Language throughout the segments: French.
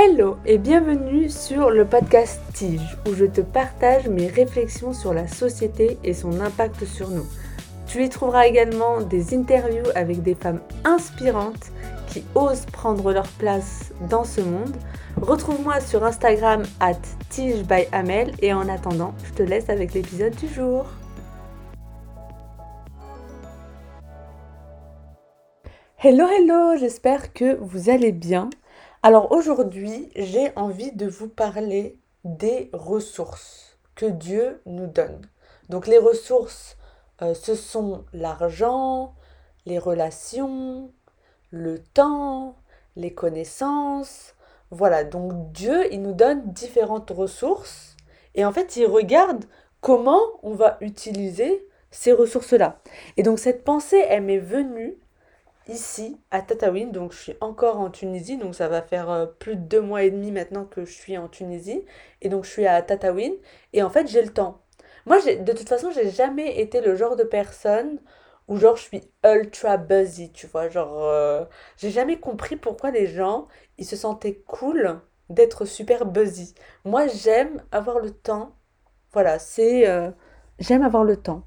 Hello et bienvenue sur le podcast Tige où je te partage mes réflexions sur la société et son impact sur nous. Tu y trouveras également des interviews avec des femmes inspirantes qui osent prendre leur place dans ce monde. Retrouve-moi sur Instagram at Tige by Amel et en attendant, je te laisse avec l'épisode du jour. Hello hello, j'espère que vous allez bien. Alors aujourd'hui, j'ai envie de vous parler des ressources que Dieu nous donne. Donc les ressources, euh, ce sont l'argent, les relations, le temps, les connaissances. Voilà, donc Dieu, il nous donne différentes ressources et en fait, il regarde comment on va utiliser ces ressources-là. Et donc cette pensée, elle m'est venue ici à Tataouine. Donc je suis encore en Tunisie. Donc ça va faire euh, plus de deux mois et demi maintenant que je suis en Tunisie. Et donc je suis à Tataouine. Et en fait j'ai le temps. Moi de toute façon j'ai jamais été le genre de personne où genre je suis ultra buzzy. Tu vois. Genre euh, j'ai jamais compris pourquoi les gens ils se sentaient cool d'être super buzzy. Moi j'aime avoir le temps. Voilà c'est... Euh, j'aime avoir le temps.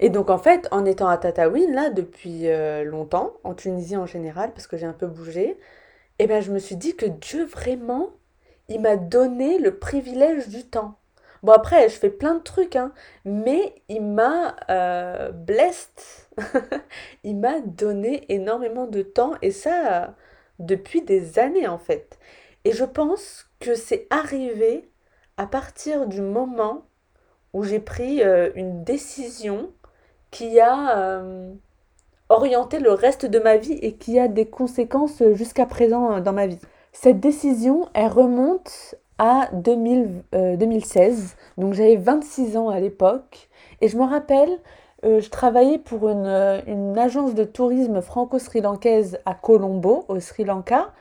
Et donc en fait, en étant à Tataouine, là, depuis euh, longtemps, en Tunisie en général, parce que j'ai un peu bougé, eh bien je me suis dit que Dieu vraiment, il m'a donné le privilège du temps. Bon après, je fais plein de trucs, hein, mais il m'a euh, blessed. il m'a donné énormément de temps, et ça depuis des années en fait. Et je pense que c'est arrivé à partir du moment où j'ai pris euh, une décision qui a euh, orienté le reste de ma vie et qui a des conséquences jusqu'à présent euh, dans ma vie. Cette décision, elle remonte à 2016, euh, donc j'avais 26 ans à l'époque, et je me rappelle, je travaillais pour une, une agence de tourisme franco-sri-lankaise à Colombo, au Sri Lanka,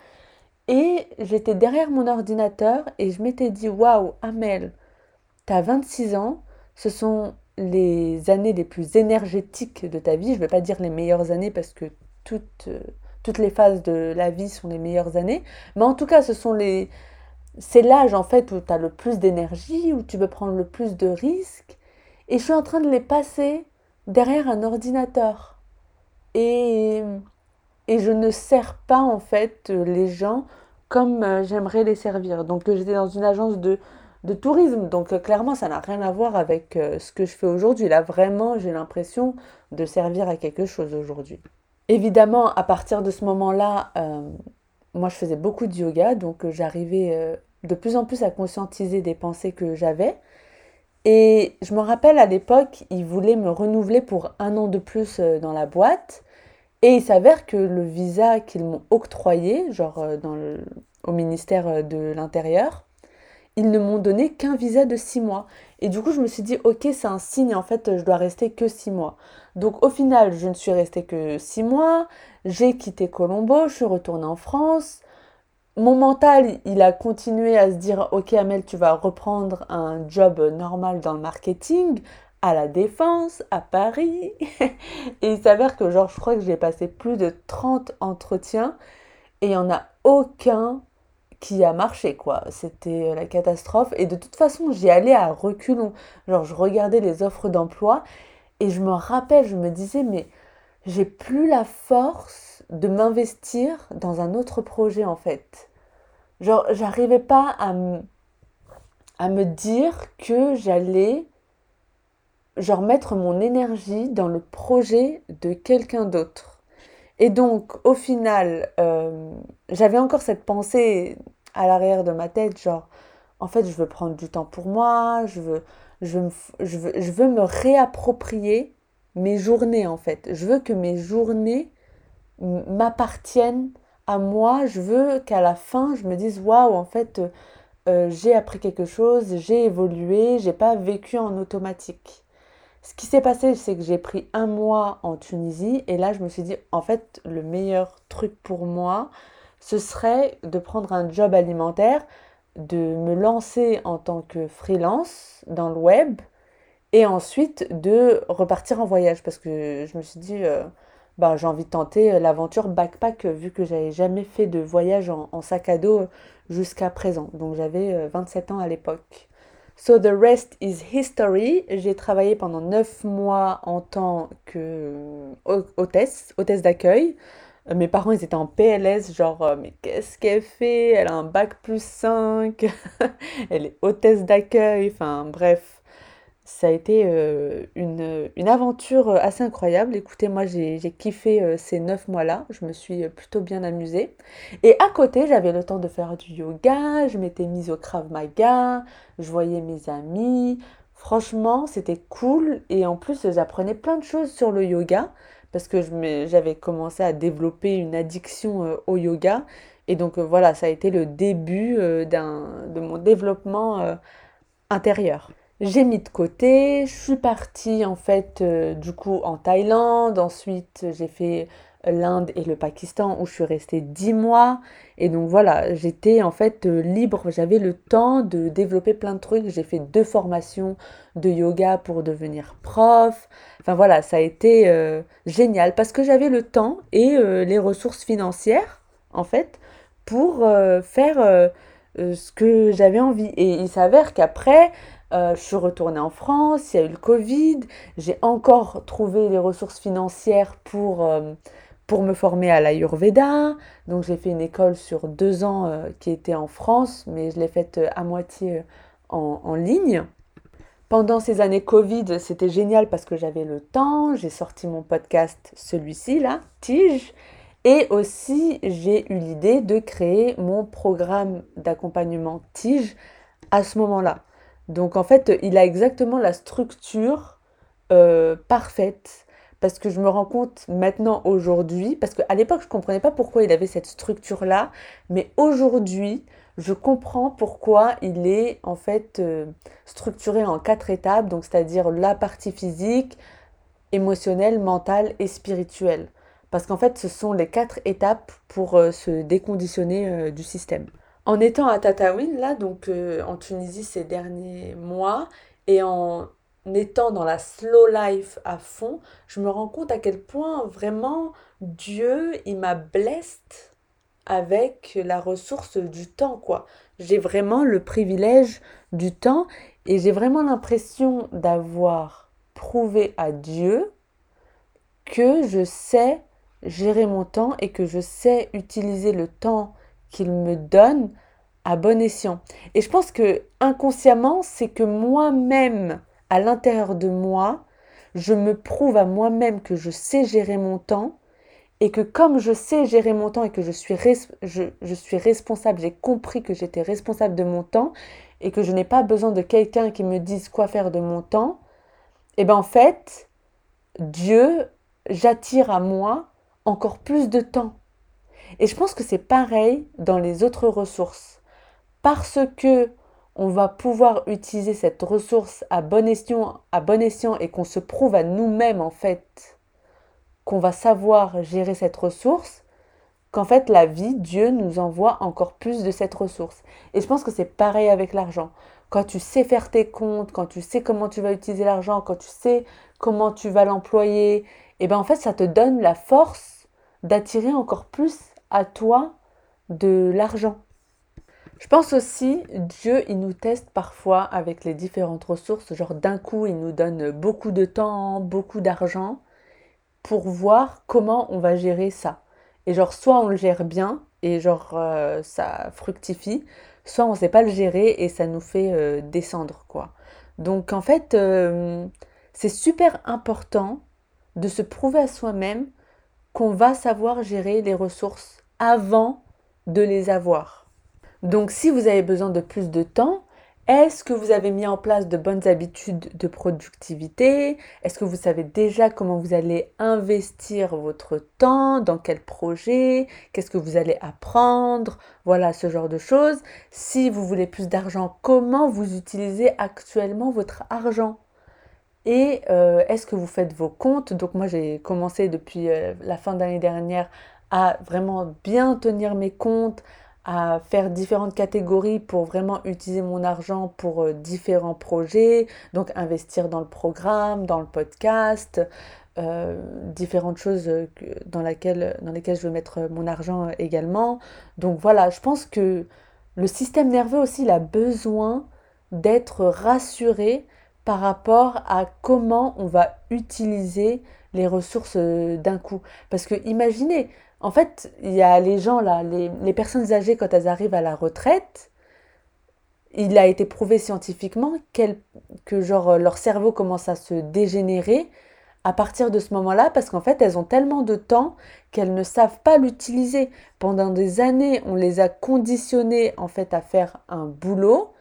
et j'étais derrière mon ordinateur et je m'étais dit, waouh, Amel, t'as 26 ans, ce sont les années les plus énergétiques de ta vie. Je ne vais pas dire les meilleures années parce que toutes, euh, toutes les phases de la vie sont les meilleures années. Mais en tout cas, ce sont les... c'est l'âge en fait où tu as le plus d'énergie, où tu veux prendre le plus de risques. Et je suis en train de les passer derrière un ordinateur. Et, et je ne sers pas en fait les gens comme euh, j'aimerais les servir. Donc j'étais dans une agence de de tourisme. Donc euh, clairement, ça n'a rien à voir avec euh, ce que je fais aujourd'hui. Là, vraiment, j'ai l'impression de servir à quelque chose aujourd'hui. Évidemment, à partir de ce moment-là, euh, moi, je faisais beaucoup de yoga, donc j'arrivais de plus en plus à conscientiser des pensées que j'avais. Et je me rappelle à l'époque, ils voulaient me renouveler pour un an de plus dans la boîte. Et il s'avère que le visa qu'ils m'ont octroyé, genre dans au ministère de l'Intérieur, ils ne m'ont donné qu'un visa de six mois. Et du coup, je me suis dit, ok, c'est un signe, en fait, je dois rester que six mois. Donc au final, je ne suis restée que six mois, j'ai quitté Colombo, je suis retournée en France. Mon mental, il a continué à se dire, ok Amel, tu vas reprendre un job normal dans le marketing, à la Défense, à Paris. et il s'avère que, genre, je crois que j'ai passé plus de 30 entretiens et il n'y en a aucun qui a marché quoi. C'était euh, la catastrophe et de toute façon j'y allais à reculons. Genre je regardais les offres d'emploi et je me rappelle, je me disais mais j'ai plus la force de m'investir dans un autre projet en fait. Genre j'arrivais pas à, me dire que j'allais genre mettre mon énergie dans le projet de quelqu'un d'autre. Et donc, au final, euh, j'avais encore cette pensée à l'arrière de ma tête, genre, en fait, je veux prendre du temps pour moi, je veux, me réapproprier mes journées, en fait. Je veux que mes journées m'appartiennent à moi. Je veux qu'à la fin, je me dise, waouh, en fait, euh, j'ai appris quelque chose, j'ai évolué, j'ai pas vécu en automatique. Ce qui s'est passé, c'est que j'ai pris un mois en Tunisie et là, je me suis dit, en fait, le meilleur truc pour moi, ce serait de prendre un job alimentaire, de me lancer en tant que freelance dans le web et ensuite de repartir en voyage parce que je me suis dit, euh, bah, j'ai envie de tenter l'aventure backpack vu que j'avais jamais fait de voyage en sac à dos jusqu'à présent. Donc j'avais 27 ans à l'époque. So the rest is history. J'ai travaillé pendant 9 mois en tant que hôtesse, hôtesse d'accueil. Euh, mes parents, ils étaient en PLS, genre, euh, mais qu'est-ce qu'elle fait? Elle a un bac plus 5, elle est hôtesse d'accueil, enfin bref. Ça a été euh, une, aventure assez incroyable. Écoutez, moi, j'ai kiffé ces neuf mois-là. Je me suis plutôt bien amusée. Et à côté, j'avais le temps de faire du yoga. Je m'étais mise au Krav Maga. Je voyais mes amis. Franchement, c'était cool. Et en plus, j'apprenais plein de choses sur le yoga parce que j'avais commencé à développer une addiction euh, au yoga. Et donc euh, voilà, ça a été le début euh, de mon développement intérieur. J'ai mis de côté, je suis partie en fait du coup en Thaïlande, ensuite j'ai fait l'Inde et le Pakistan où je suis restée 10 mois. Et donc voilà, j'étais en fait euh, libre, j'avais le temps de développer plein de trucs. J'ai fait deux formations de yoga pour devenir prof. Enfin voilà, ça a été euh, génial parce que j'avais le temps et euh, les ressources financières en fait pour faire ce que j'avais envie. Et il s'avère qu'après, je suis retournée en France, il y a eu le Covid, j'ai encore trouvé les ressources financières pour pour me former à l'Ayurveda. Donc j'ai fait une école sur deux ans euh, qui était en France, mais je l'ai faite euh, à moitié euh, en, en, ligne. Pendant ces années Covid, c'était génial parce que j'avais le temps. J'ai sorti mon podcast, celui-ci là, Tige. Et aussi, j'ai eu l'idée de créer mon programme d'accompagnement Tige à ce moment-là. Donc en fait, il a exactement la structure euh, parfaite parce que je me rends compte maintenant aujourd'hui, parce qu'à l'époque je ne comprenais pas pourquoi il avait cette structure-là, mais aujourd'hui je comprends pourquoi il est en fait euh, structuré en quatre étapes, donc c'est-à-dire la partie physique, émotionnelle, mentale et spirituelle. Parce qu'en fait ce sont les quatre étapes pour euh, se déconditionner du système. En étant à Tataouine, là, donc en Tunisie ces derniers mois, et en étant dans la slow life à fond, je me rends compte à quel point vraiment Dieu, il m'a blessed avec la ressource du temps, quoi. J'ai vraiment le privilège du temps et j'ai vraiment l'impression d'avoir prouvé à Dieu que je sais gérer mon temps et que je sais utiliser le temps qu'il me donne à bon escient. Et je pense que inconsciemment, c'est que moi-même, à l'intérieur de moi, je me prouve à moi-même que je sais gérer mon temps et que comme je sais gérer mon temps et que je suis, je, suis responsable, j'ai compris que j'étais responsable de mon temps et que je n'ai pas besoin de quelqu'un qui me dise quoi faire de mon temps, et eh bien en fait, Dieu, j'attire à moi encore plus de temps. Et je pense que c'est pareil dans les autres ressources. Parce que on va pouvoir utiliser cette ressource à bon escient, à bon escient et qu'on se prouve à nous-mêmes en fait qu'on va savoir gérer cette ressource, qu'en fait la vie, Dieu nous envoie encore plus de cette ressource. Et je pense que c'est pareil avec l'argent. Quand tu sais faire tes comptes, quand tu sais comment tu vas utiliser l'argent, quand tu sais comment tu vas l'employer, et eh bien en fait ça te donne la force d'attirer encore plus à toi de l'argent. Je pense aussi, Dieu, il nous teste parfois avec les différentes ressources. Genre d'un coup, il nous donne beaucoup de temps, beaucoup d'argent pour voir comment on va gérer ça. Et genre, soit on le gère bien et genre euh, ça fructifie, soit on ne sait pas le gérer et ça nous fait euh, descendre, quoi. Donc en fait, euh, c'est super important de se prouver à soi-même qu'on va savoir gérer les ressources avant de les avoir. Donc si vous avez besoin de plus de temps, est-ce que vous avez mis en place de bonnes habitudes de productivité? Est-ce que vous savez déjà comment vous allez investir votre temps? Dans quel projet? Qu'est-ce que vous allez apprendre? Voilà ce genre de choses. Si vous voulez plus d'argent, comment vous utilisez actuellement votre argent? Et euh, est-ce que vous faites vos comptes? Donc moi j'ai commencé depuis euh, la fin d'année dernière à vraiment bien tenir mes comptes, à faire différentes catégories pour vraiment utiliser mon argent pour euh, différents projets, donc investir dans le programme, dans le podcast, euh, différentes choses dans, laquelle, dans lesquelles je veux mettre mon argent également. Donc voilà, je pense que le système nerveux aussi, il a besoin d'être rassuré par rapport à comment on va utiliser les ressources d'un coup. Parce que imaginez, en fait, il y a les gens là, les, personnes âgées quand elles arrivent à la retraite, il a été prouvé scientifiquement que genre leur cerveau commence à se dégénérer à partir de ce moment-là parce qu'en fait elles ont tellement de temps qu'elles ne savent pas l'utiliser. Pendant des années, on les a conditionnées en fait à faire un boulot,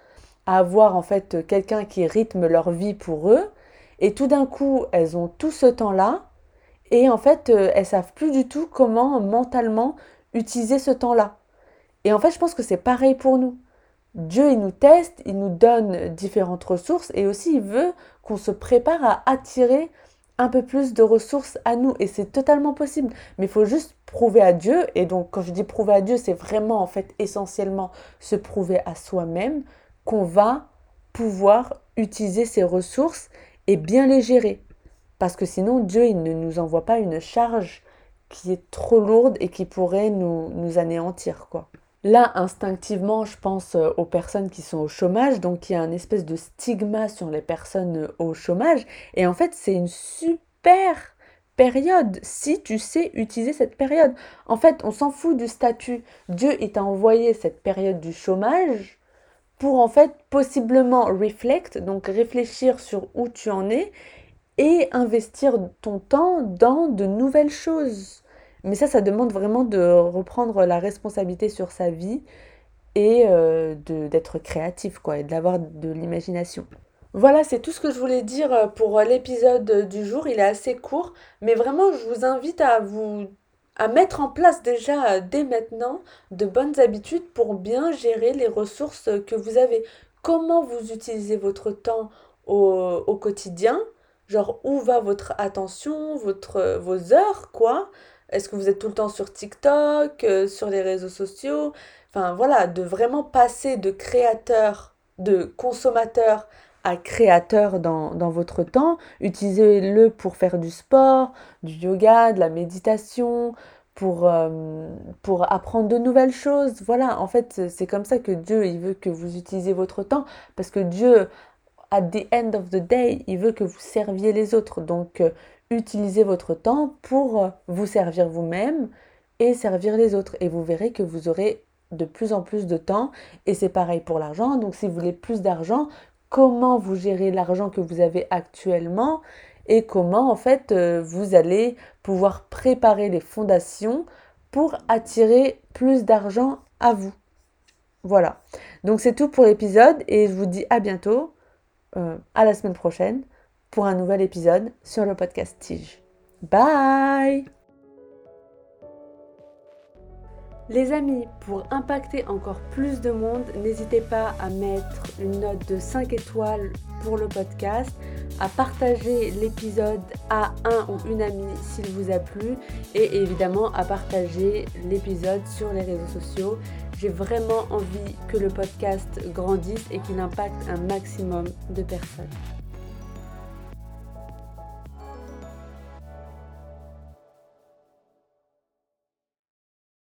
à avoir en fait quelqu'un qui rythme leur vie pour eux et tout d'un coup, elles ont tout ce temps-là et en fait, euh, elles savent plus du tout comment mentalement utiliser ce temps-là. Et en fait, je pense que c'est pareil pour nous. Dieu, il nous teste, il nous donne différentes ressources et aussi il veut qu'on se prépare à attirer un peu plus de ressources à nous et c'est totalement possible. Mais il faut juste prouver à Dieu et donc quand je dis prouver à Dieu, c'est vraiment en fait essentiellement se prouver à soi-même qu'on va pouvoir utiliser ces ressources et bien les gérer. Parce que sinon Dieu, il ne nous envoie pas une charge qui est trop lourde et qui pourrait nous, nous anéantir quoi. Là, instinctivement, je pense euh, aux personnes qui sont au chômage, donc il y a un espèce de stigma sur les personnes euh, au chômage. Et en fait, c'est une super période si tu sais utiliser cette période. En fait, on s'en fout du statut. Dieu, il t'a envoyé cette période du chômage pour en fait possiblement reflect, donc réfléchir sur où tu en es et investir ton temps dans de nouvelles choses. Mais ça, ça demande vraiment de reprendre la responsabilité sur sa vie et euh, d'être créatif, quoi, et d'avoir de l'imagination. Voilà, c'est tout ce que je voulais dire euh, pour l'épisode du jour. Il est assez court, mais vraiment, je vous invite à vous à mettre en place déjà euh, dès maintenant de bonnes habitudes pour bien gérer les ressources que vous avez. Comment vous utilisez votre temps au, au quotidien? Genre, où va votre attention, votre, vos heures, quoi? Est-ce que vous êtes tout le temps sur TikTok, euh, sur les réseaux sociaux? Enfin voilà, de vraiment passer de créateur, de consommateur à créateur dans, votre temps. Utilisez-le pour faire du sport, du yoga, de la méditation, pour, euh, pour apprendre de nouvelles choses. Voilà, en fait, c'est comme ça que Dieu, il veut que vous utilisiez votre temps, parce que Dieu, at the end of the day, il veut que vous serviez les autres. Donc, euh, utilisez votre temps pour euh, vous servir vous-même et servir les autres. Et vous verrez que vous aurez de plus en plus de temps. Et c'est pareil pour l'argent. Donc si vous voulez plus d'argent, comment vous gérez l'argent que vous avez actuellement et comment en fait euh, vous allez pouvoir préparer les fondations pour attirer plus d'argent à vous. Voilà. Donc c'est tout pour l'épisode et je vous dis à bientôt, euh, à la semaine prochaine pour un nouvel épisode sur le podcast Tige. Bye Les amis, pour impacter encore plus de monde, n'hésitez pas à mettre une note de 5 étoiles pour le podcast, à partager l'épisode à un ou une amie s'il vous a plu et évidemment à partager l'épisode sur les réseaux sociaux. J'ai vraiment envie que le podcast grandisse et qu'il impacte un maximum de personnes.